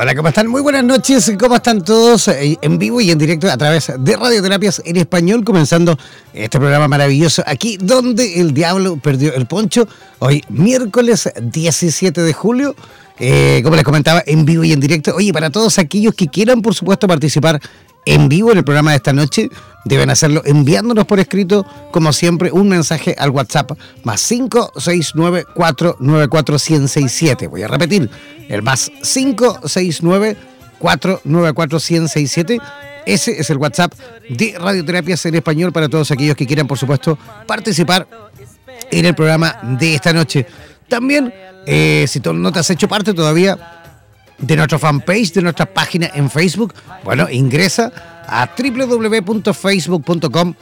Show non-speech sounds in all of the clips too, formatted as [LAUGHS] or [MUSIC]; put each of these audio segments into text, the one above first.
Hola, ¿cómo están? Muy buenas noches, ¿cómo están todos? Eh, en vivo y en directo a través de Radioterapias en Español, comenzando este programa maravilloso aquí donde el diablo perdió el poncho, hoy miércoles 17 de julio, eh, como les comentaba, en vivo y en directo. Oye, para todos aquellos que quieran, por supuesto, participar en vivo en el programa de esta noche, deben hacerlo enviándonos por escrito, como siempre, un mensaje al WhatsApp más 569 494 1067 Voy a repetir, el más 569 494 1067 Ese es el WhatsApp de Radioterapias en Español para todos aquellos que quieran, por supuesto, participar en el programa de esta noche. También, eh, si no te has hecho parte todavía de nuestra fanpage, de nuestra página en Facebook, bueno, ingresa a www.facebook.com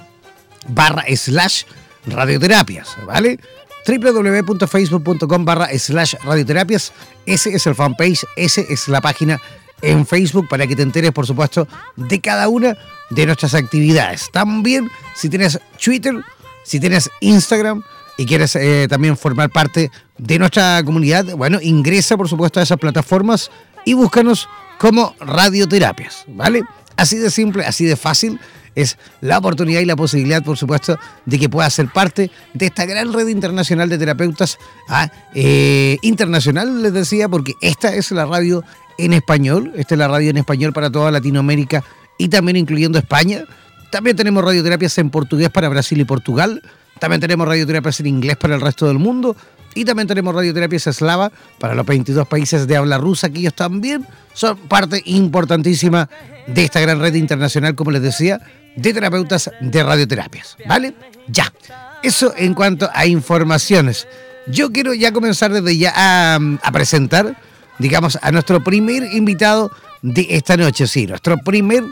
barra slash radioterapias, ¿vale? www.facebook.com barra slash radioterapias, ese es el fanpage, ese es la página en Facebook para que te enteres, por supuesto, de cada una de nuestras actividades. También, si tienes Twitter, si tienes Instagram, y quieres eh, también formar parte de nuestra comunidad, bueno, ingresa por supuesto a esas plataformas y búscanos como radioterapias, ¿vale? Así de simple, así de fácil es la oportunidad y la posibilidad, por supuesto, de que puedas ser parte de esta gran red internacional de terapeutas ¿ah? eh, internacional, les decía, porque esta es la radio en español, esta es la radio en español para toda Latinoamérica y también incluyendo España. También tenemos radioterapias en portugués para Brasil y Portugal. También tenemos radioterapias en inglés para el resto del mundo. Y también tenemos radioterapias eslava para los 22 países de habla rusa, que ellos también son parte importantísima de esta gran red internacional, como les decía, de terapeutas de radioterapias. ¿Vale? Ya. Eso en cuanto a informaciones. Yo quiero ya comenzar desde ya a, a presentar, digamos, a nuestro primer invitado de esta noche. Sí, nuestro primer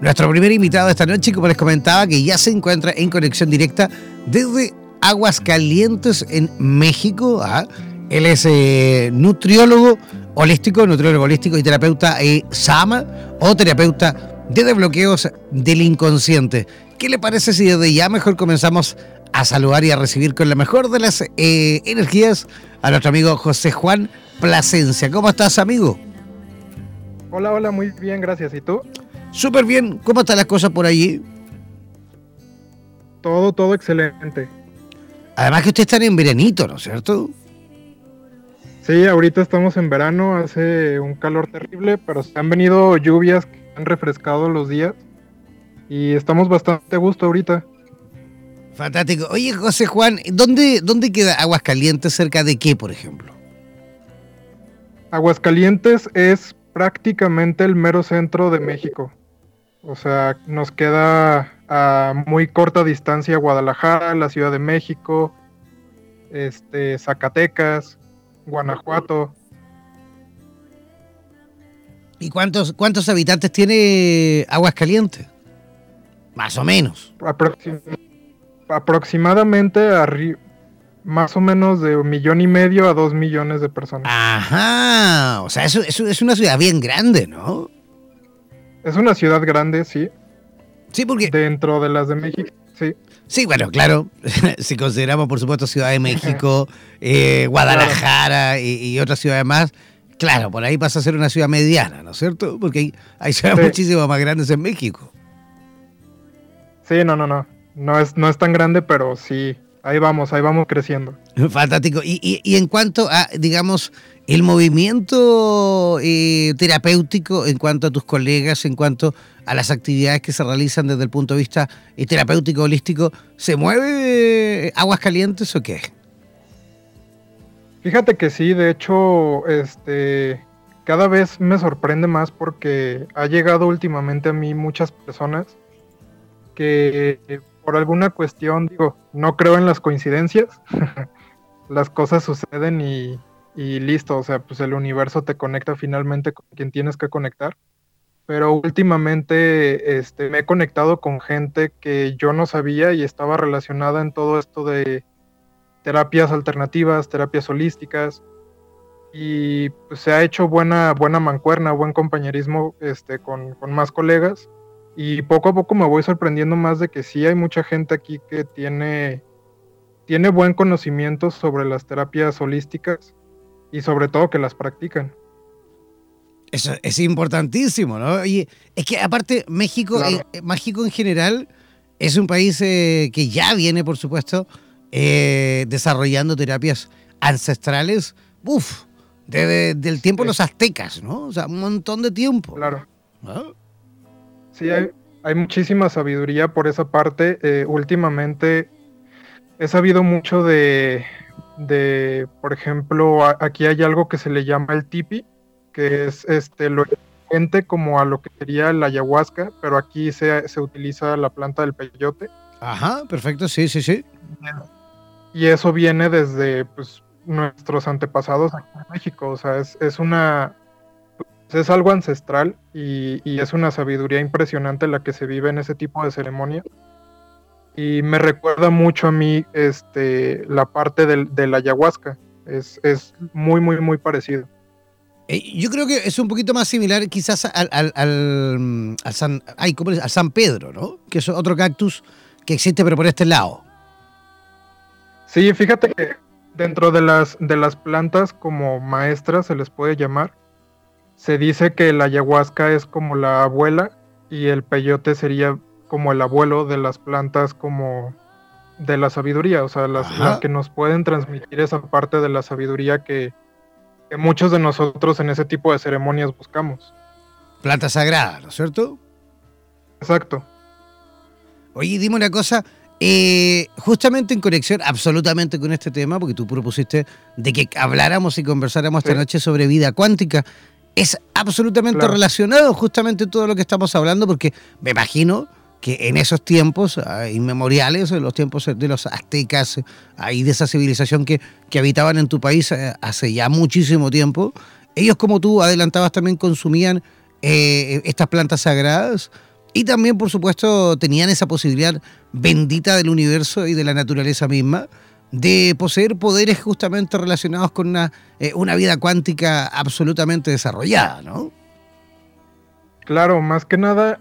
nuestro primer invitado de esta noche, como les comentaba, que ya se encuentra en conexión directa desde Aguascalientes en México. ¿ah? Él es eh, nutriólogo holístico, nutriólogo holístico y terapeuta eh, Sama o terapeuta de desbloqueos del inconsciente. ¿Qué le parece si desde ya mejor comenzamos a saludar y a recibir con la mejor de las eh, energías a nuestro amigo José Juan Plasencia. ¿Cómo estás, amigo? Hola, hola, muy bien, gracias. ¿Y tú? Súper bien. ¿Cómo están las cosas por allí? Todo, todo excelente. Además que ustedes están en veranito, ¿no es cierto? Sí, ahorita estamos en verano, hace un calor terrible, pero se han venido lluvias que han refrescado los días y estamos bastante a gusto ahorita. Fantástico. Oye, José Juan, ¿dónde, dónde queda Aguascalientes? ¿Cerca de qué, por ejemplo? Aguascalientes es prácticamente el mero centro de México. O sea, nos queda a muy corta distancia Guadalajara, la Ciudad de México, este, Zacatecas, Guanajuato. ¿Y cuántos, cuántos habitantes tiene Aguascalientes? Más o menos. aproximadamente más o menos de un millón y medio a dos millones de personas. Ajá, o sea, eso, es una ciudad bien grande, ¿no? Es una ciudad grande, sí. Sí, porque... Dentro de las de México, sí. Sí, bueno, claro, [LAUGHS] si consideramos por supuesto Ciudad de México, eh, Guadalajara y, otras ciudades más, claro, por ahí pasa a ser una ciudad mediana, ¿no es cierto? Porque hay, hay ciudades muchísimo más grandes en México. Sí, no, no, no. No es, no es tan grande, pero sí, ahí vamos, ahí vamos creciendo. [LAUGHS] Fantástico. Y, y, en cuanto a, digamos, el movimiento eh, terapéutico, en cuanto a tus colegas, en cuanto a las actividades que se realizan desde el punto de vista eh, terapéutico holístico, ¿se mueve aguas calientes o qué? Fíjate que sí, de hecho, este, cada vez me sorprende más porque ha llegado últimamente a mí muchas personas que por alguna cuestión, digo, no creo en las coincidencias, [LAUGHS] las cosas suceden y, listo, o sea, pues el universo te conecta finalmente con quien tienes que conectar. Pero últimamente este, me he conectado con gente que yo no sabía y estaba relacionada en todo esto de terapias alternativas, terapias holísticas, y pues, se ha hecho buena, buena mancuerna, buen compañerismo este, con, con más colegas y poco a poco me voy sorprendiendo más de que sí hay mucha gente aquí que tiene, tiene buen conocimiento sobre las terapias holísticas y sobre todo que las practican. Eso es importantísimo, ¿no? Y es que aparte México, eh, México en general es un país eh, que ya viene, por supuesto, eh, desarrollando terapias ancestrales, uff, desde el tiempo de los aztecas, ¿no? O sea, un montón de tiempo. Claro. Sí, hay, muchísima sabiduría por esa parte. Eh, últimamente he sabido mucho de, de, por ejemplo, aquí hay algo que se le llama el tipi, que es este lo equivalente como a lo que sería la ayahuasca, pero aquí se, se utiliza la planta del peyote. Ajá, perfecto, sí, sí, sí. Y eso viene desde pues, nuestros antepasados aquí en México, o sea, es, es una es algo ancestral y, es una sabiduría impresionante la que se vive en ese tipo de ceremonia. Y me recuerda mucho a mí este, la parte del, de la ayahuasca. Es, muy, muy, muy parecido. Eh, yo creo que es un poquito más similar quizás al, al, al, San, ay, ¿cómo al San Pedro, ¿no? Que es otro cactus que existe pero por este lado. Sí, fíjate que dentro de las, de las plantas como maestras se les puede llamar, se dice que la ayahuasca es como la abuela y el peyote sería como el abuelo de las plantas como de la sabiduría, o sea, las, que nos pueden transmitir esa parte de la sabiduría que, muchos de nosotros en ese tipo de ceremonias buscamos. Planta sagrada, ¿no es cierto? Exacto. Oye, dime una cosa, eh, justamente en conexión absolutamente con este tema, porque tú propusiste de que habláramos y conversáramos esta noche sobre vida cuántica es absolutamente relacionado justamente todo lo que estamos hablando, porque me imagino que en esos tiempos ah, inmemoriales, en los tiempos de los aztecas y de esa civilización que, que habitaban en tu país eh, hace ya muchísimo tiempo, ellos como tú adelantabas también consumían eh, estas plantas sagradas y también por supuesto tenían esa posibilidad bendita del universo y de la naturaleza misma de poseer poderes justamente relacionados con una, eh, una vida cuántica absolutamente desarrollada, ¿no? Claro, más que nada,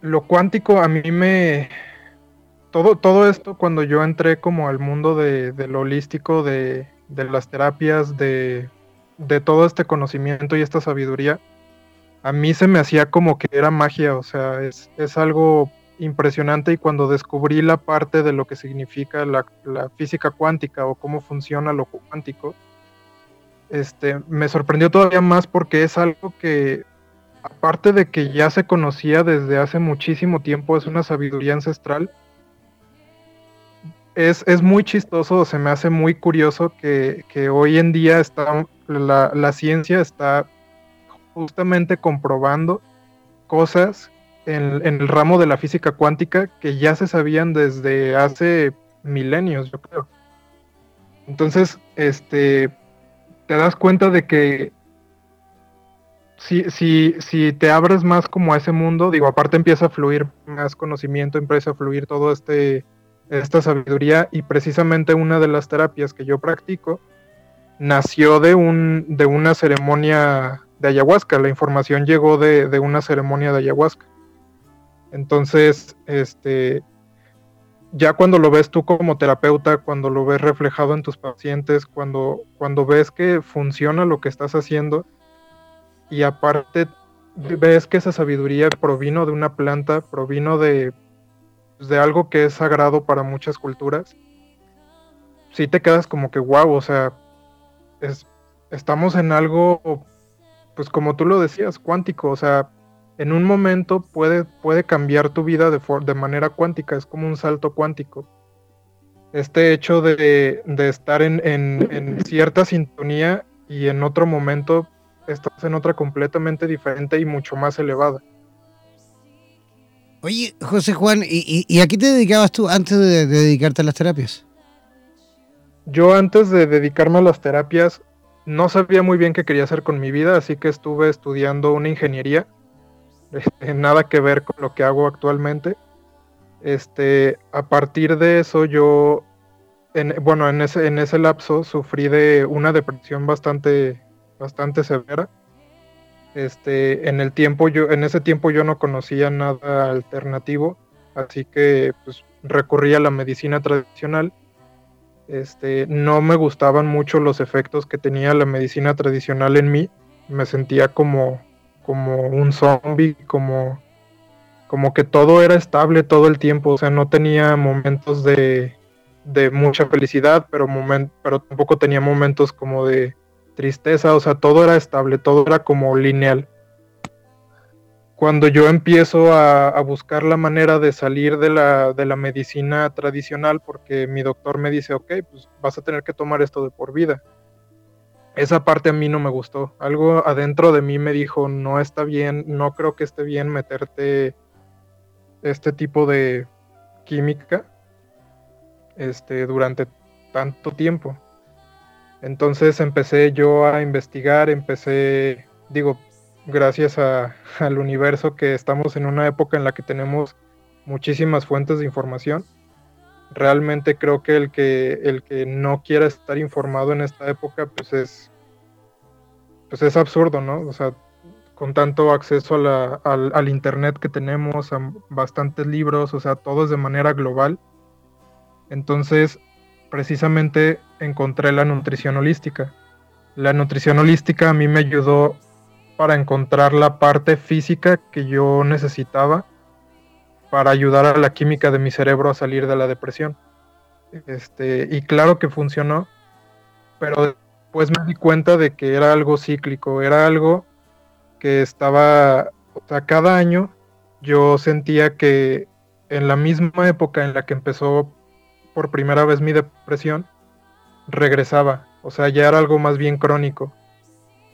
lo cuántico a mí me... Todo, todo esto cuando yo entré como al mundo de, lo holístico, de, las terapias, de, de todo este conocimiento y esta sabiduría, a mí se me hacía como que era magia, o sea, es, es algo impresionante y cuando descubrí la parte de lo que significa la, física cuántica o cómo funciona lo cuántico, este, me sorprendió todavía más porque es algo que, aparte de que ya se conocía desde hace muchísimo tiempo, es una sabiduría ancestral. Es, es muy chistoso, se me hace muy curioso que, hoy en día está, la, la ciencia está justamente comprobando cosas en, el ramo de la física cuántica que ya se sabían desde hace milenios, yo creo. Entonces, este, te das cuenta de que si, si, si te abres más como a ese mundo, digo, aparte empieza a fluir más conocimiento, empieza a fluir todo este, esta sabiduría y precisamente una de las terapias que yo practico nació de, un, de una ceremonia de ayahuasca, la información llegó de, de una ceremonia de ayahuasca. Entonces, este, ya cuando lo ves tú como terapeuta, cuando lo ves reflejado en tus pacientes, cuando, cuando ves que funciona lo que estás haciendo y aparte ves que esa sabiduría provino de una planta, provino de, pues, de algo que es sagrado para muchas culturas, sí te quedas como que wow, o sea, es, estamos en algo, pues como tú lo decías, cuántico, o sea, en un momento puede, puede cambiar tu vida de, de manera cuántica, es como un salto cuántico. Este hecho de, estar en, cierta sintonía y en otro momento estás en otra completamente diferente y mucho más elevada. Oye, José Juan, ¿y, y a qué te dedicabas tú antes de, de dedicarte a las terapias? Yo antes de dedicarme a las terapias no sabía muy bien qué quería hacer con mi vida, así que estuve estudiando una ingeniería este, nada que ver con lo que hago actualmente. Este, a partir de eso yo, bueno, en ese, en ese lapso sufrí de una depresión bastante, bastante severa. Este, en el tiempo yo, en ese tiempo yo no conocía nada alternativo, así que pues recurrí a la medicina tradicional. Este, no me gustaban mucho los efectos que tenía la medicina tradicional en mí. Me sentía como como un zombie, como, como que todo era estable todo el tiempo, o sea, no tenía momentos de, de mucha felicidad, pero, pero tampoco tenía momentos como de tristeza, o sea, todo era estable, todo era como lineal. Cuando yo empiezo a, a buscar la manera de salir de la, de la medicina tradicional, porque mi doctor me dice, ok, pues vas a tener que tomar esto de por vida esa parte a mí no me gustó. Algo adentro de mí me dijo, no está bien, no creo que esté bien meterte este tipo de química este, durante tanto tiempo. Entonces empecé yo a investigar, empecé, digo, gracias al universo que estamos en una época en la que tenemos muchísimas fuentes de información realmente creo que el que el que no quiera estar informado en esta época pues es pues es absurdo no o sea con tanto acceso al, internet que tenemos a bastantes libros o sea todo es de manera global. Entonces precisamente encontré la nutrición holística. La nutrición holística a mí me ayudó para encontrar la parte física que yo necesitaba para ayudar a la química de mi cerebro a salir de la depresión. Este, y claro que funcionó, pero después me di cuenta de que era algo cíclico, era algo que estaba, o sea, cada año yo sentía que en la misma época en la que empezó por primera vez mi depresión, regresaba, o sea, ya era algo más bien crónico.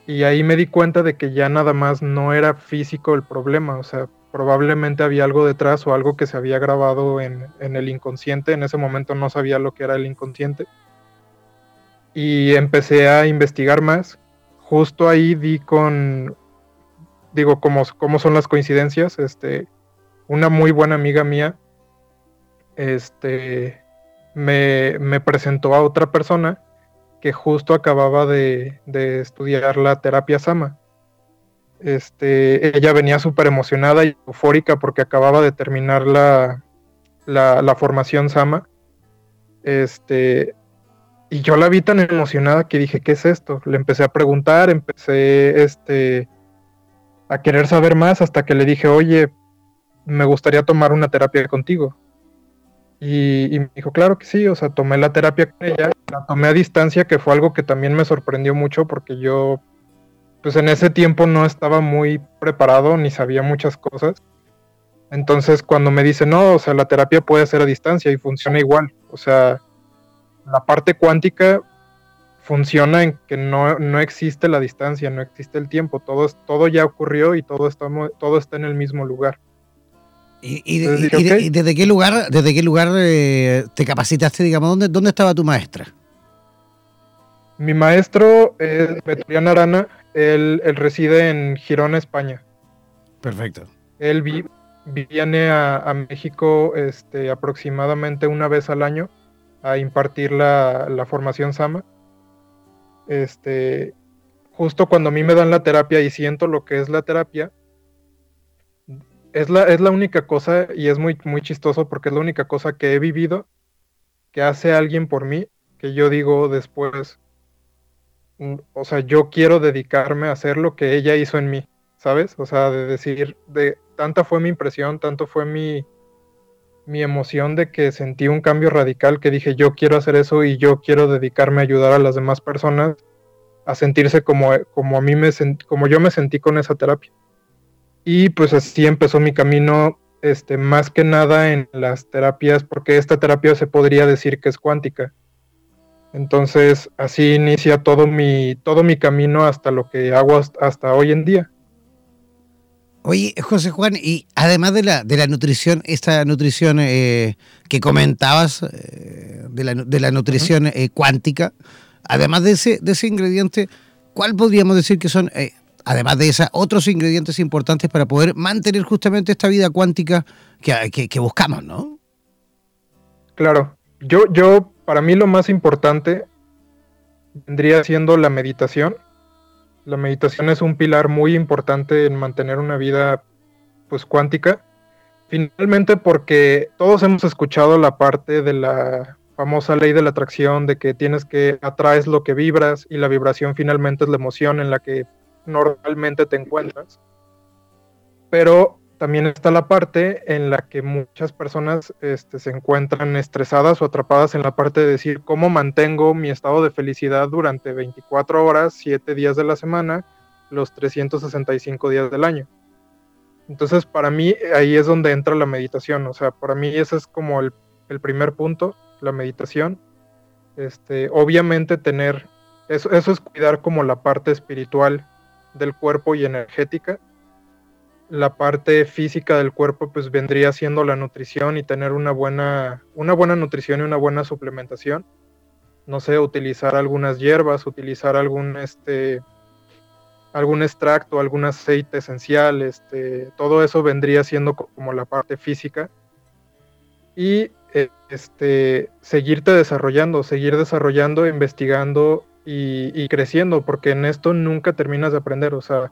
Y ahí me di cuenta de que ya nada más no era físico el problema, o sea, probablemente había algo detrás o algo que se había grabado en, el inconsciente. En ese momento no sabía lo que era el inconsciente. Y empecé a investigar más. Justo ahí di con, digo, cómo, cómo son las coincidencias. Este, una muy buena amiga mía este, me, presentó a otra persona que justo acababa de estudiar la terapia Sama este, ella venía súper emocionada y eufórica porque acababa de terminar la, la, formación Sama. Este, y yo la vi tan emocionada que dije, ¿qué es esto? Le empecé a preguntar, empecé este, a querer saber más hasta que le dije, oye, me gustaría tomar una terapia contigo. Y, me dijo, claro que sí, o sea, tomé la terapia con ella, la tomé a distancia, que fue algo que también me sorprendió mucho porque yo, pues en ese tiempo no estaba muy preparado ni sabía muchas cosas. Entonces cuando me dice, no, o sea, la terapia puede ser a distancia y funciona igual, o sea, la parte cuántica funciona en que no, no, existe la distancia, no existe el tiempo, todo, todo ya ocurrió y todo está, todo está en el mismo lugar. ¿Y, desde qué lugar, desde qué lugar eh, te capacitaste, digamos, ¿dónde, dónde estaba tu maestra? Mi maestro es Beturián Arana, él, reside en Girón, España. Perfecto. Él viene a, México este, aproximadamente una vez al año a impartir la, formación Sama. Este, justo cuando a mí me dan la terapia y siento lo que es la terapia, es la, es la única cosa, y es muy, muy chistoso porque es la única cosa que he vivido que hace alguien por mí, que yo digo después, o sea, yo quiero dedicarme a hacer lo que ella hizo en mí, ¿sabes? O sea, de decir, de tanta fue mi impresión, tanto fue mi, mi emoción de que sentí un cambio radical que dije yo quiero hacer eso y yo quiero dedicarme a ayudar a las demás personas a sentirse como, como a mí me como yo me sentí con esa terapia. Y pues así empezó mi camino, este, más que nada en las terapias, porque esta terapia se podría decir que es cuántica. Entonces así inicia todo mi, todo mi camino hasta lo que hago hasta hoy en día. Oye, José Juan, y además de la, de la nutrición, esta nutrición eh, que comentabas, eh, de, la, de, la, nutrición eh, cuántica, además de ese, de ese ingrediente, ¿cuál podríamos decir que son, además de esos otros ingredientes importantes para poder mantener justamente esta vida cuántica que, que, buscamos, ¿no? Claro, yo, yo, para mí lo más importante vendría siendo la meditación la meditación es un pilar muy importante en mantener una vida pues cuántica. Finalmente porque todos hemos escuchado la parte de la famosa ley de la atracción de que tienes que atraes lo que vibras y la vibración finalmente es la emoción en la que normalmente te encuentras. Pero también está la parte en la que muchas personas este, se encuentran estresadas o atrapadas en la parte de decir cómo mantengo mi estado de felicidad durante 24 horas, 7 días de la semana, los 365 días del año. Entonces, para mí ahí es donde entra la meditación. O sea, para mí ese es como el, primer punto, la meditación. Este, obviamente tener, eso, eso es cuidar como la parte espiritual del cuerpo y energética la parte física del cuerpo pues vendría siendo la nutrición y tener una buena, una buena nutrición y una buena suplementación. No sé, utilizar algunas hierbas, utilizar algún este algún extracto, algún aceite esencial, este, todo eso vendría siendo como la parte física. Y eh, este, seguirte desarrollando, seguir desarrollando, investigando y, y creciendo, porque en esto nunca terminas de aprender. O sea,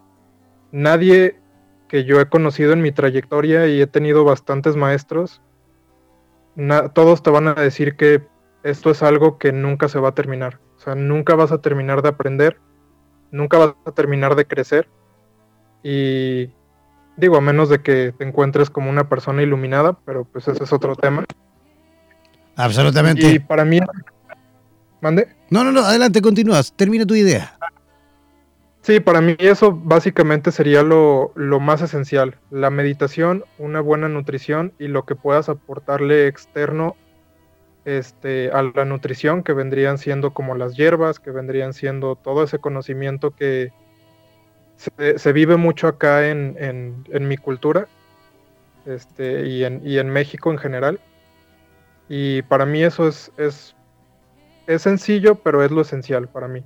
nadie que yo he conocido en mi trayectoria y he tenido bastantes maestros, todos te van a decir que esto es algo que nunca se va a terminar. O sea, nunca vas a terminar de aprender, nunca vas a terminar de crecer. Y digo, a menos de que te encuentres como una persona iluminada, pero pues ese es otro tema. Absolutamente. Y para mí... ¿Mande? No, no, no, adelante, continúas, termina tu idea. Sí, para mí eso básicamente sería lo, más esencial. La meditación, una buena nutrición y lo que puedas aportarle externo este, a la nutrición, que vendrían siendo como las hierbas, que vendrían siendo todo ese conocimiento que se, vive mucho acá en, mi cultura este, y, en, y en México en general. Y para mí eso es, es, es sencillo, pero es lo esencial para mí.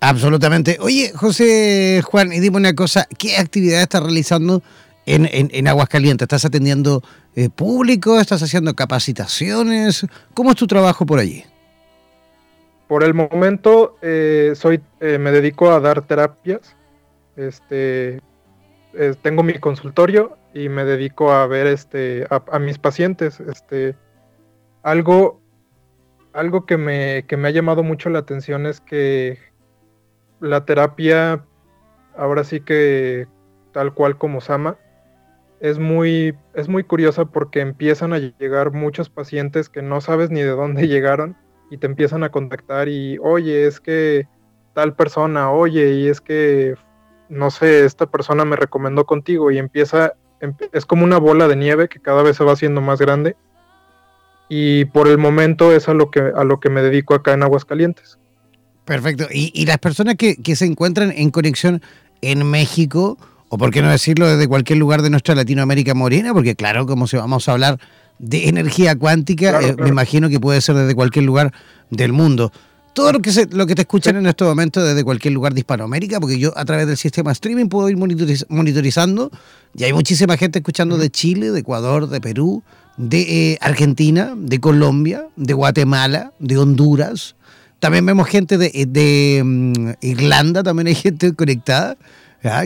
Absolutamente. Oye, José Juan, y dime una cosa, ¿qué actividad estás realizando en, en, Aguascalientes? ¿Estás atendiendo eh, público? ¿Estás haciendo capacitaciones? ¿Cómo es tu trabajo por allí? Por el momento eh, soy, eh, me dedico a dar terapias. Este, tengo mi consultorio y me dedico a ver este, a, a mis pacientes. Este, algo algo que me, que me ha llamado mucho la atención es que la terapia, ahora sí que tal cual como Sama, es muy, es muy curiosa porque empiezan a llegar muchos pacientes que no sabes ni de dónde [LAUGHS] llegaron y te empiezan a contactar y, oye, es que tal persona, oye, y es que, no sé, esta persona me recomendó contigo y empieza, es como una bola de nieve que cada vez se va haciendo más grande y por el momento es a lo que, a lo que me dedico acá en Aguascalientes. Perfecto. Y, las personas que, que, se encuentran en conexión en México, o por qué no decirlo desde cualquier lugar de nuestra Latinoamérica morena, porque claro, como si vamos a hablar de energía cuántica, eh, me imagino que puede ser desde cualquier lugar del mundo. Todo lo que, se, lo que te escuchan en este momento desde cualquier lugar de Hispanoamérica, porque yo a través del sistema streaming puedo ir monitorizando, y hay muchísima gente escuchando de Chile, de Ecuador, de Perú, de eh, Argentina, de Colombia, de Guatemala, de Honduras. También vemos gente de, eh, de mm, Irlanda, también hay gente conectada,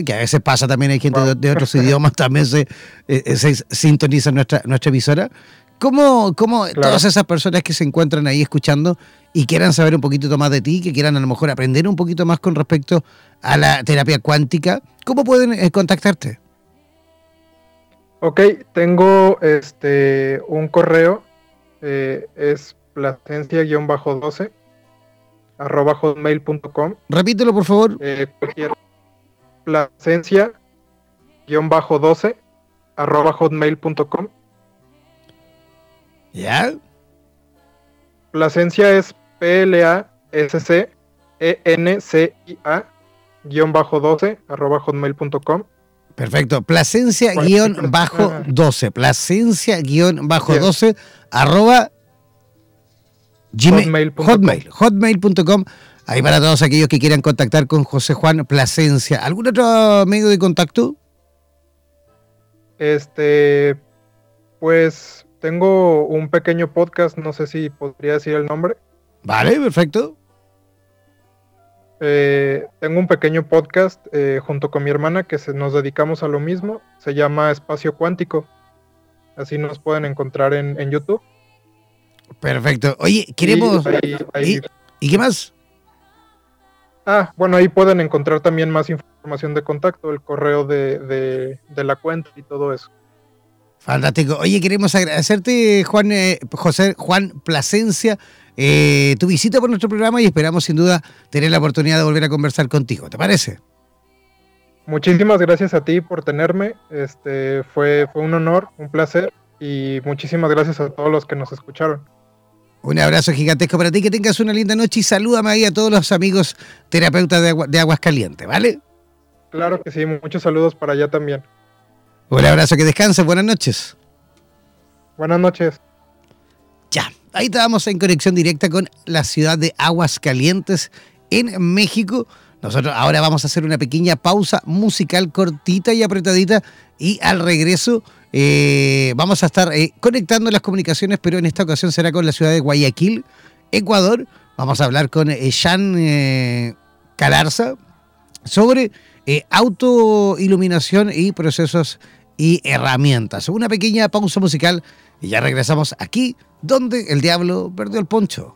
que a veces pasa también, hay gente de, otros idiomas, [LAUGHS] también se, eh, se sintoniza nuestra, nuestra emisora. ¿Cómo, cómo todas esas personas que se encuentran ahí escuchando y quieran saber un poquito más de ti, que quieran a lo mejor aprender un poquito más con respecto a la terapia cuántica, cómo pueden contactarte? Ok, tengo este un correo, eh, es placencia-12 arroba hotmail.com. Repítelo, por favor. Eh, cualquier placencia-12 arroba hotmail.com. ¿Ya? Placencia es P-L-A-S-C-E-N-C-I-A guion bajo 12 arroba hotmail.com. Perfecto. Placencia-12. Placencia-12 arroba Gmail, hotmail, hotmail.com. Ahí para todos aquellos que quieran contactar con José Juan Plasencia. ¿Algún otro medio de contacto? Este, pues tengo un pequeño podcast, no sé si podría decir el nombre. Vale, perfecto. Eh, tengo un pequeño podcast eh, junto con mi hermana que se, nos dedicamos a lo mismo. Se llama Espacio Cuántico. Así nos pueden encontrar en, YouTube. Perfecto. Oye, queremos... ¿Y, qué más? Ah, bueno, ahí pueden encontrar también más información de contacto, el correo de, la cuenta y todo eso. Fantástico. Oye, queremos agradecerte, Juan, eh, José Juan Plasencia, eh, tu visita por nuestro programa y esperamos sin duda tener la oportunidad de volver a conversar contigo. ¿Te parece? Muchísimas gracias a ti por tenerme. Este fue, fue un honor, un placer y muchísimas gracias a todos los que nos escucharon. Un abrazo gigantesco para ti, que tengas una linda noche y salúdame ahí a todos los amigos terapeutas de, agua, de Aguas Calientes, ¿vale? Claro que sí, muchos saludos para allá también. Un abrazo, que descanses, buenas noches. Buenas noches. Ya, ahí estábamos en conexión directa con la ciudad de Aguas Calientes en México. Nosotros ahora vamos a hacer una pequeña pausa musical cortita y apretadita y al regreso eh, vamos a estar eh, conectando las comunicaciones, pero en esta ocasión será con la ciudad de Guayaquil, Ecuador. Vamos a hablar con eh, Jean Calarza sobre autoiluminación y procesos y herramientas. Una pequeña pausa musical y ya regresamos aquí donde el diablo perdió el poncho.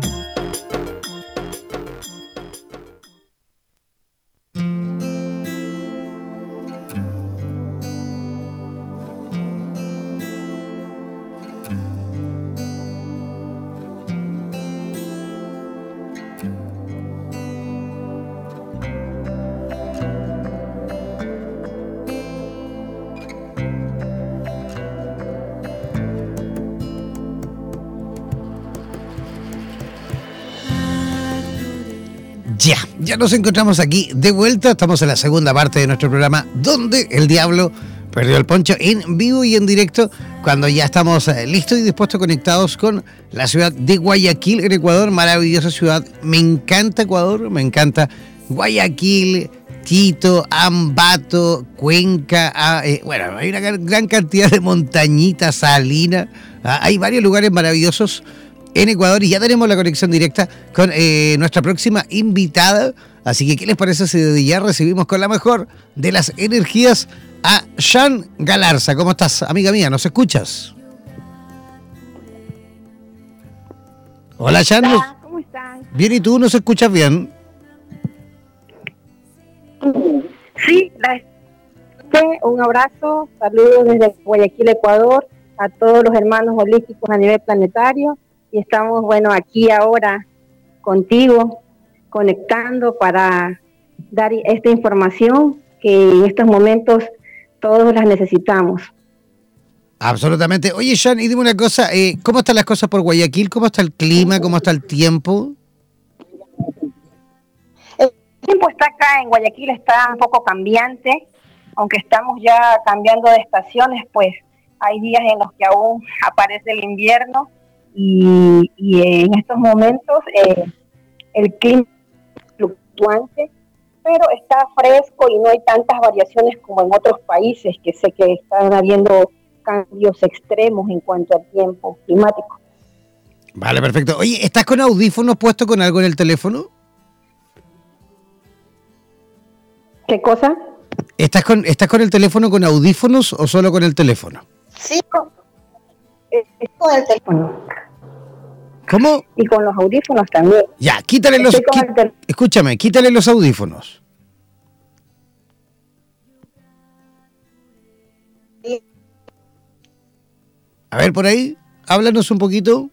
Ya, nos encontramos aquí de vuelta. Estamos en la segunda parte de nuestro programa, donde el diablo perdió el poncho en vivo y en directo, cuando ya estamos eh, listos y dispuestos conectados con la ciudad de Guayaquil, en Ecuador. Maravillosa ciudad. Me encanta Ecuador, me encanta Guayaquil, Quito, Ambato, Cuenca. Ah, eh, bueno, hay una gran cantidad de montañitas, salinas. Ah, hay varios lugares maravillosos en Ecuador y ya tenemos la conexión directa con eh, nuestra próxima invitada. Así que, ¿qué les parece si desde ya recibimos con la mejor de las energías a Shan Galarza? ¿Cómo estás, amiga mía? ¿Nos escuchas? Hola, Shan. Hola, ¿cómo estás? Bien, ¿y tú nos escuchas bien? Sí, un abrazo, saludos desde Guayaquil, Ecuador, a todos los hermanos holísticos a nivel planetario y estamos, bueno, aquí ahora contigo, conectando para dar esta información que en estos momentos todos las necesitamos. Absolutamente. Oye, Sean, y dime una cosa, eh, ¿cómo están las cosas por Guayaquil? ¿Cómo está el clima? ¿Cómo está el tiempo? El tiempo está acá en Guayaquil, está un poco cambiante, aunque estamos ya cambiando de estaciones, pues hay días en los que aún aparece el invierno y, en estos momentos eh, el clima es fluctuante, pero está fresco y no hay tantas variaciones como en otros países que sé que están habiendo cambios extremos en cuanto al tiempo climático. Vale, perfecto. Oye, ¿estás con audífonos puesto con algo en el teléfono? ¿Qué cosa? ¿Estás con, ¿Estás con el teléfono con audífonos o solo con el teléfono? Sí, con, eh, con el teléfono. ¿Cómo? Y con los audífonos también. Ya, quítale los... escúchame, quítale los audífonos. A ver, por ahí, háblanos un poquito.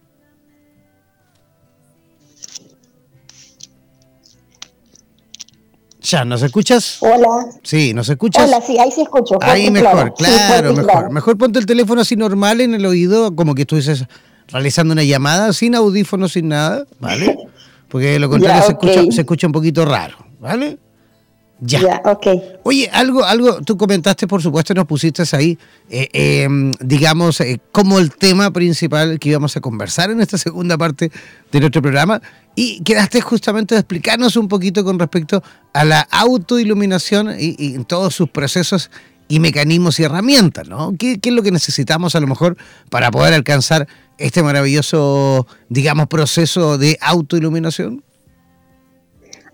Ya, ¿nos escuchas? Hola. Sí, ¿nos escuchas? Hola, sí, ahí sí escucho. Ahí mejor, claro, mejor. Mejor ponte el teléfono así normal en el oído, como que estuvieses realizando una llamada sin audífonos, sin nada, ¿vale? Porque lo contrario se, escucha, se escucha un poquito raro, ¿vale? Ya. ok. Oye, algo, algo, tú comentaste, por supuesto, nos pusiste ahí, eh, em, digamos, eh, como el tema principal que íbamos a conversar en esta segunda parte de nuestro programa, y quedaste justamente de explicarnos un poquito con respecto a la autoiluminación y, y todos sus procesos y mecanismos y herramientas, ¿no? ¿Qué, ¿Qué, es lo que necesitamos a lo mejor para poder alcanzar este maravilloso, digamos, proceso de autoiluminación?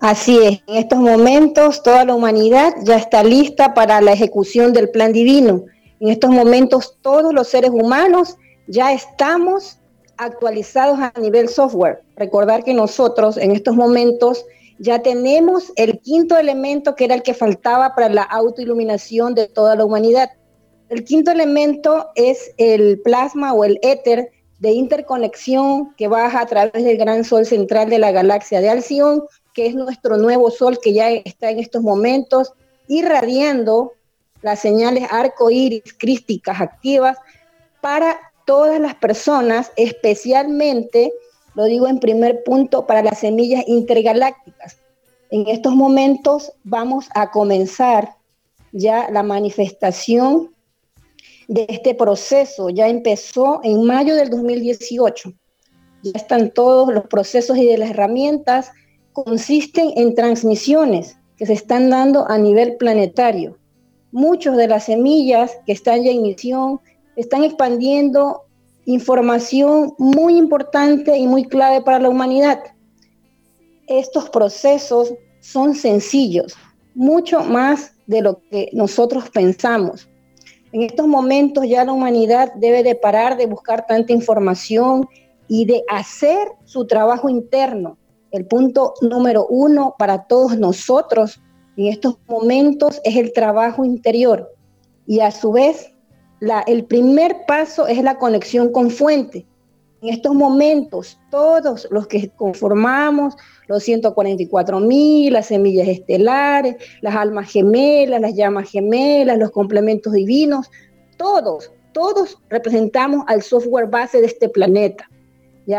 Así es, en estos momentos toda la humanidad ya está lista para la ejecución del plan divino. En estos momentos todos los seres humanos ya estamos actualizados a nivel software. Recordar que nosotros en estos momentos ya tenemos el quinto elemento que era el que faltaba para la autoiluminación de toda la humanidad. El quinto elemento es el plasma o el éter de interconexión que baja a través del gran sol central de la galaxia de Alción, que es nuestro nuevo sol que ya está en estos momentos irradiando las señales arco iris crísticas activas para todas las personas, especialmente, lo digo en primer punto, para las semillas intergalácticas. En estos momentos vamos a comenzar ya la manifestación de este proceso. Ya empezó en mayo del 2018. Ya están todos los procesos y de las herramientas consisten en transmisiones que se están dando a nivel planetario. Muchos de las semillas que están ya en misión están expandiendo información muy importante y muy clave para la humanidad. Estos procesos son sencillos, mucho más de lo que nosotros pensamos. En estos momentos ya la humanidad debe de parar de buscar tanta información y de hacer su trabajo interno. El punto número uno para todos nosotros en estos momentos es el trabajo interior. Y a su vez, la, el primer paso es la conexión con fuente. En estos momentos, todos los que conformamos los 144 mil, las semillas estelares, las almas gemelas, las llamas gemelas, los complementos divinos, todos, todos representamos al software base de este planeta.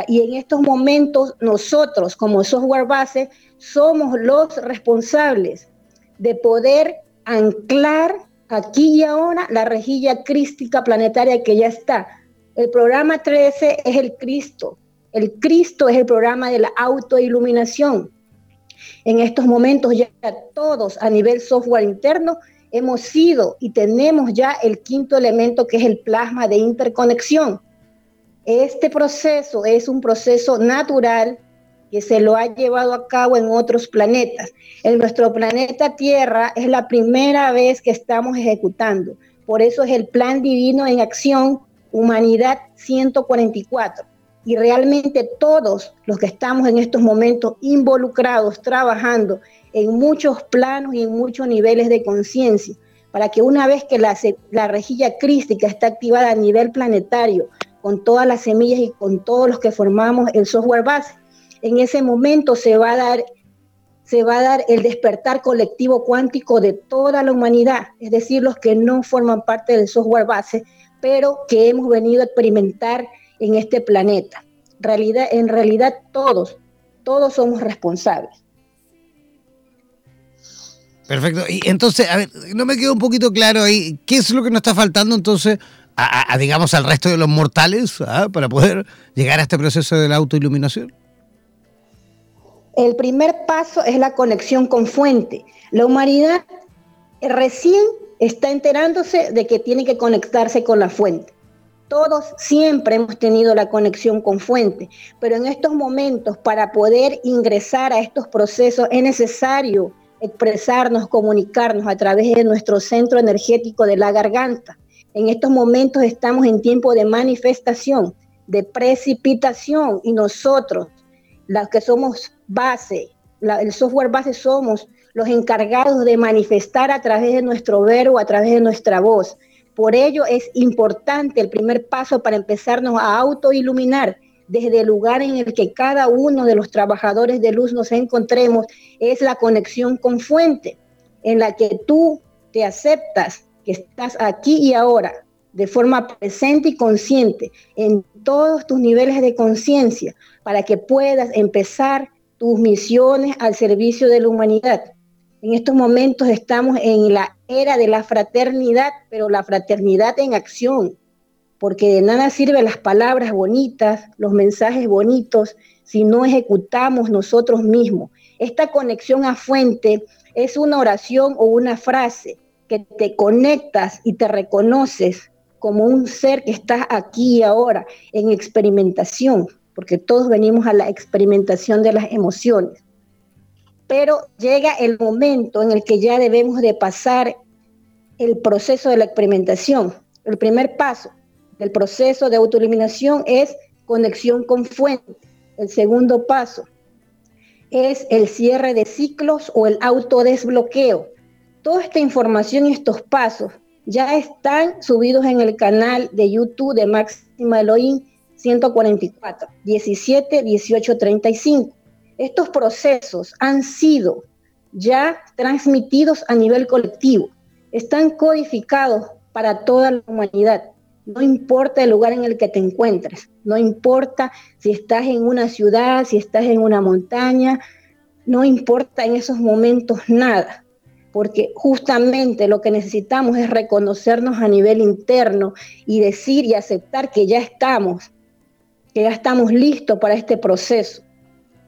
Y en estos momentos nosotros como software base somos los responsables de poder anclar aquí y ahora la rejilla crística planetaria que ya está. El programa 13 es el Cristo. El Cristo es el programa de la autoiluminación. En estos momentos ya todos a nivel software interno hemos sido y tenemos ya el quinto elemento que es el plasma de interconexión. Este proceso es un proceso natural que se lo ha llevado a cabo en otros planetas. En nuestro planeta Tierra es la primera vez que estamos ejecutando. Por eso es el Plan Divino en Acción Humanidad 144. Y realmente todos los que estamos en estos momentos involucrados, trabajando en muchos planos y en muchos niveles de conciencia, para que una vez que la, la rejilla crística está activada a nivel planetario, con todas las semillas y con todos los que formamos el software base, en ese momento se va a dar se va a dar el despertar colectivo cuántico de toda la humanidad, es decir, los que no forman parte del software base, pero que hemos venido a experimentar en este planeta. Realidad, en realidad todos, todos somos responsables. Perfecto. Y entonces, a ver, no me quedó un poquito claro ahí, ¿qué es lo que nos está faltando entonces a, digamos, al resto de los mortales ah, para poder llegar a este proceso de la autoiluminación? El primer paso es la conexión con fuente. La humanidad recién está enterándose de que tiene que conectarse con la fuente. Todos siempre hemos tenido la conexión con fuente, pero en estos momentos para poder ingresar a estos procesos es necesario expresarnos, comunicarnos a través de nuestro centro energético de la garganta. En estos momentos estamos en tiempo de manifestación, de precipitación y nosotros, los que somos base, el software base somos los encargados de manifestar a través de nuestro verbo, a través de nuestra voz. Por ello es importante el primer paso para empezarnos a autoiluminar desde el lugar en el que cada uno de los trabajadores de luz nos encontremos, es la conexión con fuente, en la que tú te aceptas que estás aquí y ahora, de forma presente y consciente, en todos tus niveles de conciencia, para que puedas empezar tus misiones al servicio de la humanidad. En estos momentos estamos en la era de la fraternidad, pero la fraternidad en acción, porque de nada sirven las palabras bonitas, los mensajes bonitos, si no ejecutamos nosotros mismos. Esta conexión a fuente es una oración o una frase que te conectas y te reconoces como un ser que está aquí y ahora en experimentación porque todos venimos a la experimentación de las emociones. Pero llega el momento en el que ya debemos de pasar el proceso de la experimentación. El primer paso del proceso de autoeliminación es conexión con fuente. El segundo paso es el cierre de ciclos o el autodesbloqueo. Toda esta información y estos pasos ya están subidos en el canal de YouTube de Máxima Elohim 144, 17, 18, 35. Estos procesos han sido ya transmitidos a nivel colectivo, están codificados para toda la humanidad. No importa el lugar en el que te encuentres, no importa si estás en una ciudad, si estás en una montaña, no importa en esos momentos nada, porque justamente lo que necesitamos es reconocernos a nivel interno y decir y aceptar que ya estamos que ya estamos listos para este proceso.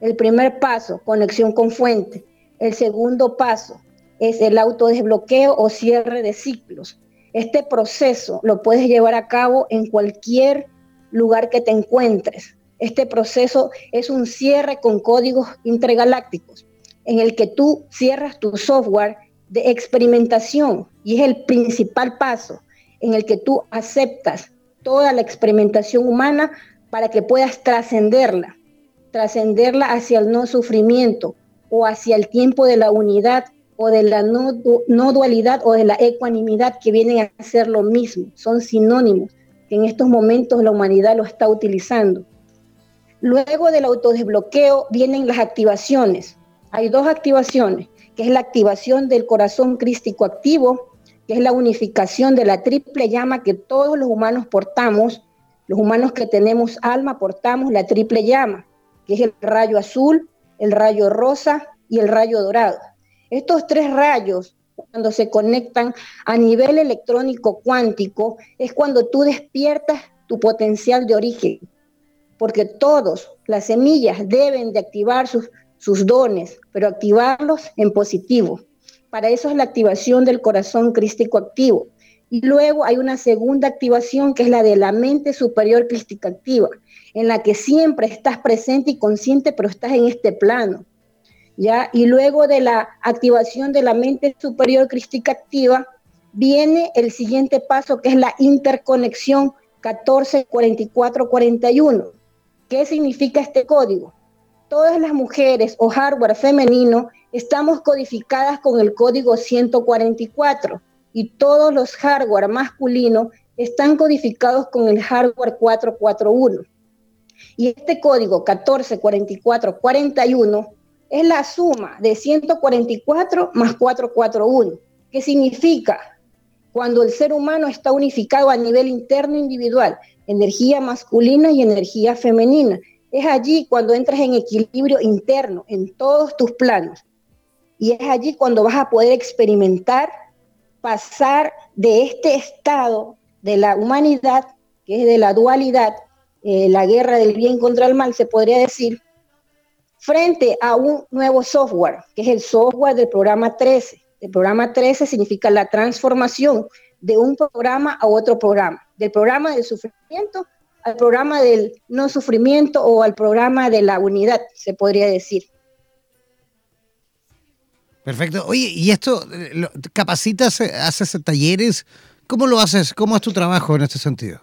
El primer paso, conexión con fuente. El segundo paso es el autodesbloqueo o cierre de ciclos. Este proceso lo puedes llevar a cabo en cualquier lugar que te encuentres. Este proceso es un cierre con códigos intergalácticos en el que tú cierras tu software de experimentación y es el principal paso en el que tú aceptas toda la experimentación humana para que puedas trascenderla, trascenderla hacia el no sufrimiento o hacia el tiempo de la unidad o de la no, dualidad o de la ecuanimidad que vienen a ser lo mismo, son sinónimos que en estos momentos la humanidad lo está utilizando. Luego del autodesbloqueo vienen las activaciones. Hay dos activaciones, que es la activación del corazón crístico activo, que es la unificación de la triple llama que todos los humanos portamos, Los humanos que tenemos alma portamos la triple llama, que es el rayo azul, el rayo rosa y el rayo dorado. Estos tres rayos, cuando se conectan a nivel electrónico cuántico, es cuando tú despiertas tu potencial de origen, porque todos, las semillas, deben de activar sus, sus dones, pero activarlos en positivo. Para eso es la activación del corazón crístico activo. Y luego hay una segunda activación que es la de la mente superior crística activa, en la que siempre estás presente y consciente, pero estás en este plano. ¿ya? Y luego de la activación de la mente superior crística activa, viene el siguiente paso, que es la interconexión 144441. ¿Qué significa este código? Todas las mujeres o hardware femenino estamos codificadas con el código 144 y todos los hardware masculinos están codificados con el hardware 441. Y este código 144441 es la suma de 144 más 441, que significa cuando el ser humano está unificado a nivel interno individual, energía masculina y energía femenina. Es allí cuando entras en equilibrio interno en todos tus planos. Y es allí cuando vas a poder experimentar pasar de este estado de la humanidad, que es de la dualidad, eh, la guerra del bien contra el mal, se podría decir, frente a un nuevo software, que es el software del programa 13. El programa 13 significa la transformación de un programa a otro programa, del programa del sufrimiento al programa del no sufrimiento o al programa de la unidad, se podría decir. Perfecto. Oye, ¿y esto capacitas, haces talleres? ¿Cómo lo haces? ¿Cómo es tu trabajo en este sentido?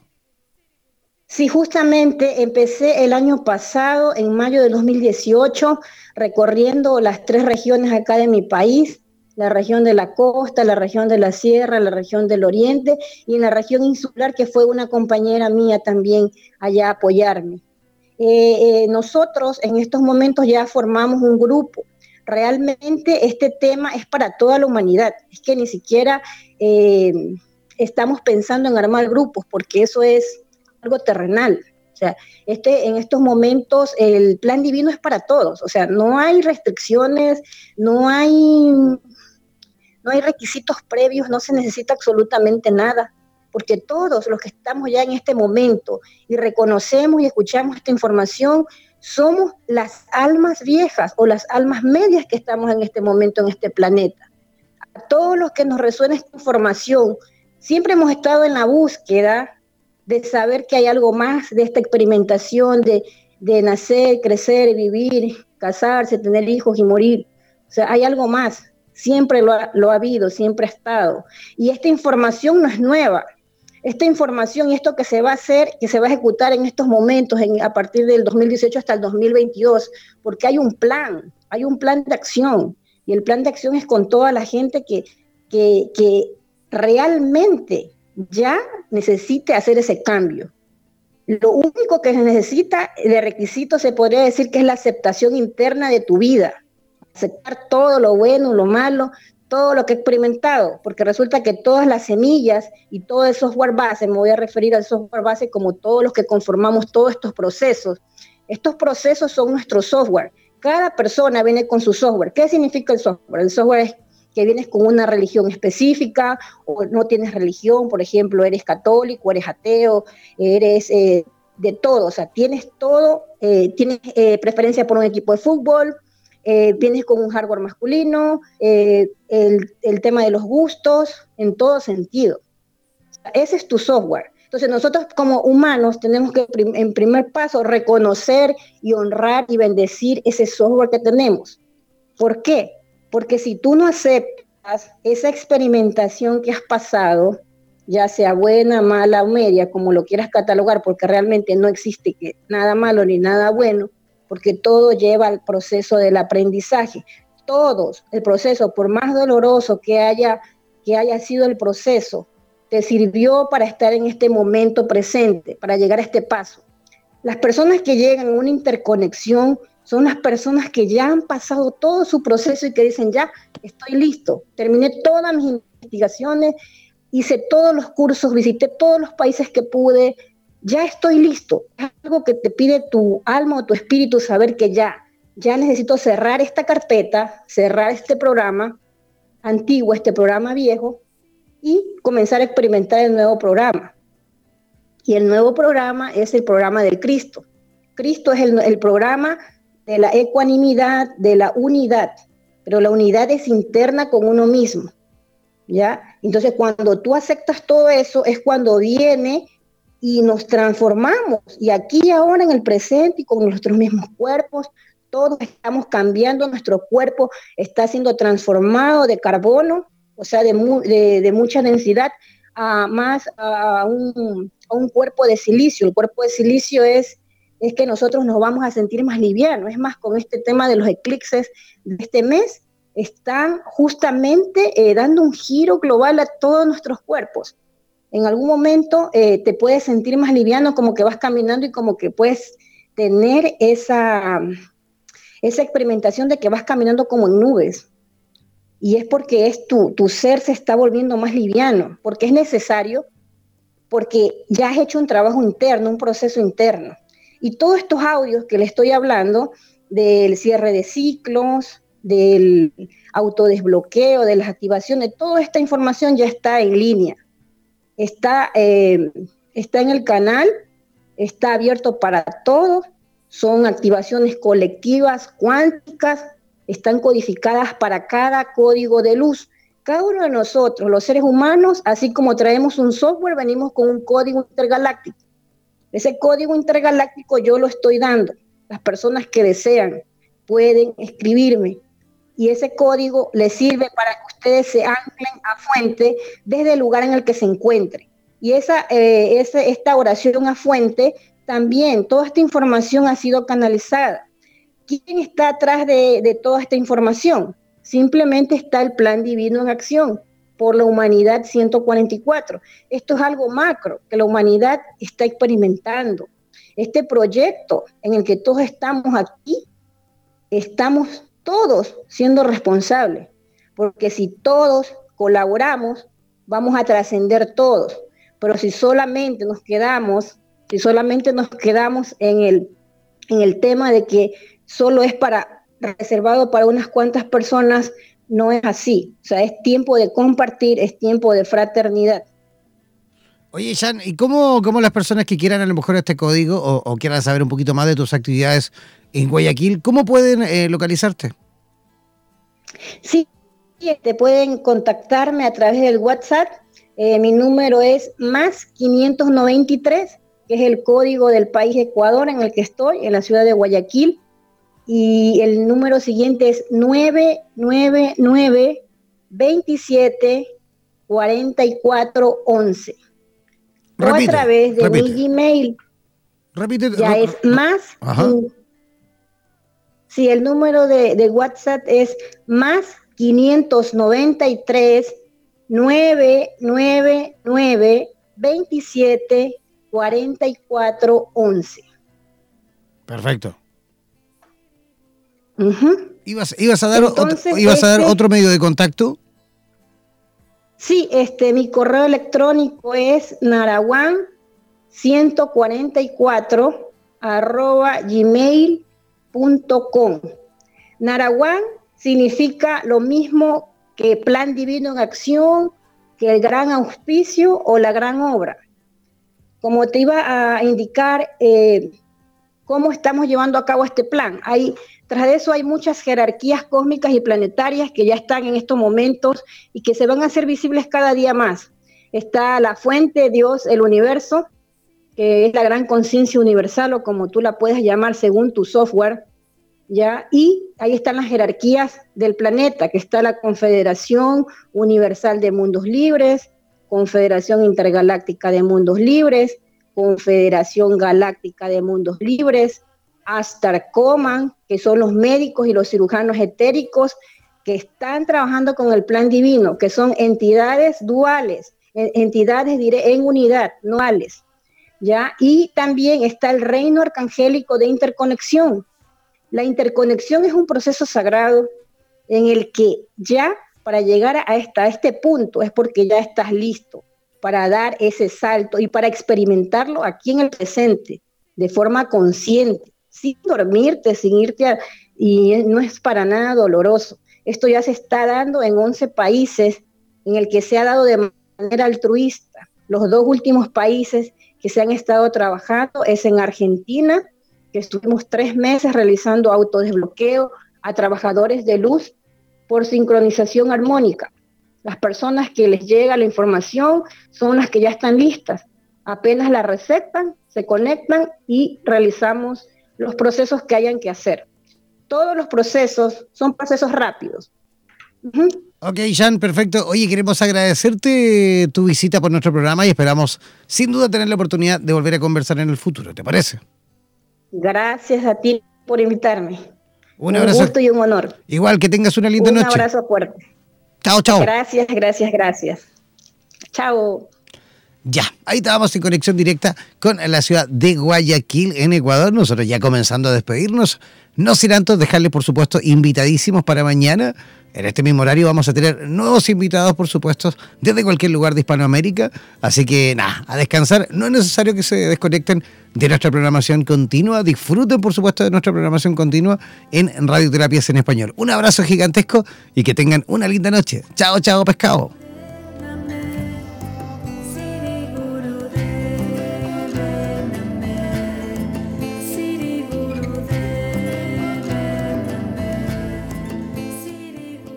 Sí, justamente empecé el año pasado, en mayo de 2018, recorriendo las tres regiones acá de mi país, la región de la costa, la región de la sierra, la región del oriente y en la región insular, que fue una compañera mía también allá apoyarme. Eh, eh, nosotros en estos momentos ya formamos un grupo. Realmente este tema es para toda la humanidad. Es que ni siquiera eh, estamos pensando en armar grupos, porque eso es algo terrenal. O sea, este, en estos momentos el plan divino es para todos. O sea, no hay restricciones, no hay, no hay requisitos previos, no se necesita absolutamente nada. Porque todos los que estamos ya en este momento y reconocemos y escuchamos esta información, somos las almas viejas o las almas medias que estamos en este momento en este planeta. A todos los que nos resuena esta información, siempre hemos estado en la búsqueda de saber que hay algo más de esta experimentación de, nacer, crecer, vivir, casarse, tener hijos y morir. O sea, hay algo más. Siempre lo ha, lo ha habido, siempre ha estado. Y esta información no es nueva. Esta información y esto que se va a hacer, que se va a ejecutar en estos momentos, en, a partir del 2018 hasta el 2022, porque hay un plan, hay un plan de acción. Y el plan de acción es con toda la gente que, que, que realmente ya necesite hacer ese cambio. Lo único que se necesita de requisito se podría decir que es la aceptación interna de tu vida. Aceptar todo lo bueno, lo malo, todo lo que he experimentado, porque resulta que todas las semillas y todo el software base, me voy a referir al software base como todos los que conformamos todos estos procesos. Estos procesos son nuestro software. Cada persona viene con su software. ¿Qué significa el software? El software es que vienes con una religión específica o no tienes religión, por ejemplo, eres católico, eres ateo, eres eh, de todo, o sea, tienes todo, eh, tienes eh, preferencia por un equipo de fútbol, vienes con un hardware masculino, el, el, tema de los gustos, en todo sentido. Ese es tu software. Entonces nosotros como humanos tenemos que en primer paso reconocer y honrar y bendecir ese software que tenemos. ¿Por qué? Porque si tú no aceptas esa experimentación que has pasado, ya sea buena, mala o media, como lo quieras catalogar, porque realmente no existe nada malo ni nada bueno, porque todo lleva al proceso del aprendizaje. Todos, el proceso, por más doloroso que haya, que haya sido el proceso, te sirvió para estar en este momento presente, para llegar a este paso. Las personas que llegan a una interconexión son las personas que ya han pasado todo su proceso y que dicen, ya, estoy listo, terminé todas mis investigaciones, hice todos los cursos, visité todos los países que pude, ya estoy listo. Es algo que te pide tu alma o tu espíritu saber que ya, ya necesito cerrar esta carpeta, cerrar este programa antiguo, este programa viejo, y comenzar a experimentar el nuevo programa. Y el nuevo programa es el programa del Cristo. Cristo es el, programa de la ecuanimidad, de la unidad, pero la unidad es interna con uno mismo. ¿Ya? Entonces, cuando tú aceptas todo eso, es cuando viene y nos transformamos. Y aquí ahora en el presente y con nuestros mismos cuerpos, todos estamos cambiando, nuestro cuerpo está siendo transformado de carbono, o sea, de, de, mucha densidad, a más a un, a un, cuerpo de silicio. El cuerpo de silicio es, es que nosotros nos vamos a sentir más livianos. Es más, con este tema de los eclipses de este mes, están justamente eh, dando un giro global a todos nuestros cuerpos. En algún momento eh, te puedes sentir más liviano, como que vas caminando y como que puedes tener esa, esa experimentación de que vas caminando como en nubes. Y es porque es tu, tu ser se está volviendo más liviano, porque es necesario, porque ya has hecho un trabajo interno, un proceso interno. Y todos estos audios que le estoy hablando, del cierre de ciclos, del autodesbloqueo, de las activaciones, toda esta información ya está en línea. Está, eh, está en el canal, está abierto para todos, son activaciones colectivas, cuánticas, están codificadas para cada código de luz. Cada uno de nosotros, los seres humanos, así como traemos un software, venimos con un código intergaláctico. Ese código intergaláctico yo lo estoy dando. Las personas que desean pueden escribirme y ese código les sirve para que ustedes se anclen a fuente desde el lugar en el que se encuentren. Y esa, eh, esta oración a fuente también, toda esta información ha sido canalizada. ¿Quién está atrás de, de toda esta información? Simplemente está el plan divino en acción por la humanidad 144. Esto es algo macro que la humanidad está experimentando. Este proyecto en el que todos estamos aquí, estamos todos siendo responsables, porque si todos colaboramos, vamos a trascender todos. Pero si solamente nos quedamos, si solamente nos quedamos en el, en el tema de que solo es para reservado para unas cuantas personas, no es así. O sea, es tiempo de compartir, es tiempo de fraternidad. Oye, Jan, ¿y cómo, cómo, las personas que quieran a lo mejor este código o, quieran saber un poquito más de tus actividades en Guayaquil, cómo pueden eh, localizarte? Sí, te pueden contactarme a través del WhatsApp. Eh, mi número es más 593, que es el código del país Ecuador en el que estoy, en la ciudad de Guayaquil. Y el número siguiente es 999 27 44 11. O a través de mi Gmail. Repite. Ya es más. Sí, el número de, WhatsApp es más 593 999 27 44 11. Perfecto. ¿Ibas, a dar, otro, ¿ibas a dar este otro medio de contacto? Sí, este, mi correo electrónico es narawan 144 arroba gmail.com. Narawan significa lo mismo que plan divino en acción, que el gran auspicio o la gran obra. Como te iba a indicar, eh, cómo estamos llevando a cabo este plan. Tras eso hay muchas jerarquías cósmicas y planetarias que ya están en estos momentos y que se van a hacer visibles cada día más. Está la fuente, Dios, el universo, que es la gran conciencia universal o como tú la puedes llamar según tu software, ¿ya? Y ahí están las jerarquías del planeta, que está la Confederación Universal de Mundos Libres, Confederación Intergaláctica de Mundos Libres, Confederación Galáctica de Mundos Libres, Astar Coman, que son los médicos y los cirujanos etéricos que están trabajando con el plan divino, que son entidades duales, entidades en unidad, duales. ¿ya? Y también está el reino arcangélico de interconexión. La interconexión es un proceso sagrado en el que ya para llegar a, a este punto es porque ya estás listo. para dar ese salto y para experimentarlo aquí en el presente, de forma consciente, sin dormirte, sin irte a... Y no es para nada doloroso. Esto ya se está dando en 11 países en el que se ha dado de manera altruista. Los dos últimos países que se han estado trabajando es en Argentina, que estuvimos tres meses realizando autodesbloqueo a trabajadores de luz por sincronización armónica. Las personas que les llega la información son las que ya están listas. Apenas la recetan, se conectan y realizamos los procesos que hayan que hacer. Todos los procesos son procesos rápidos. Ok, Jan, perfecto. Oye, queremos agradecerte tu visita por nuestro programa y esperamos sin duda tener la oportunidad de volver a conversar en el futuro, ¿te parece? Gracias a ti por invitarme. Un, abrazo. Un gusto y un honor. Igual, que tengas una linda noche. Un abrazo fuerte. Chao, chao. Gracias, gracias, gracias. Chao. Ya, ahí estábamos en conexión directa con la ciudad de Guayaquil, en Ecuador. Nosotros ya comenzando a despedirnos. No sin antes dejarles, por supuesto, invitadísimos para mañana. En este mismo horario vamos a tener nuevos invitados, por supuesto, desde cualquier lugar de Hispanoamérica. Así que nada, a descansar. No es necesario que se desconecten de nuestra programación continua. Disfruten, por supuesto, de nuestra programación continua en Radioterapias en Español. Un abrazo gigantesco y que tengan una linda noche. Chao, chao, pescado.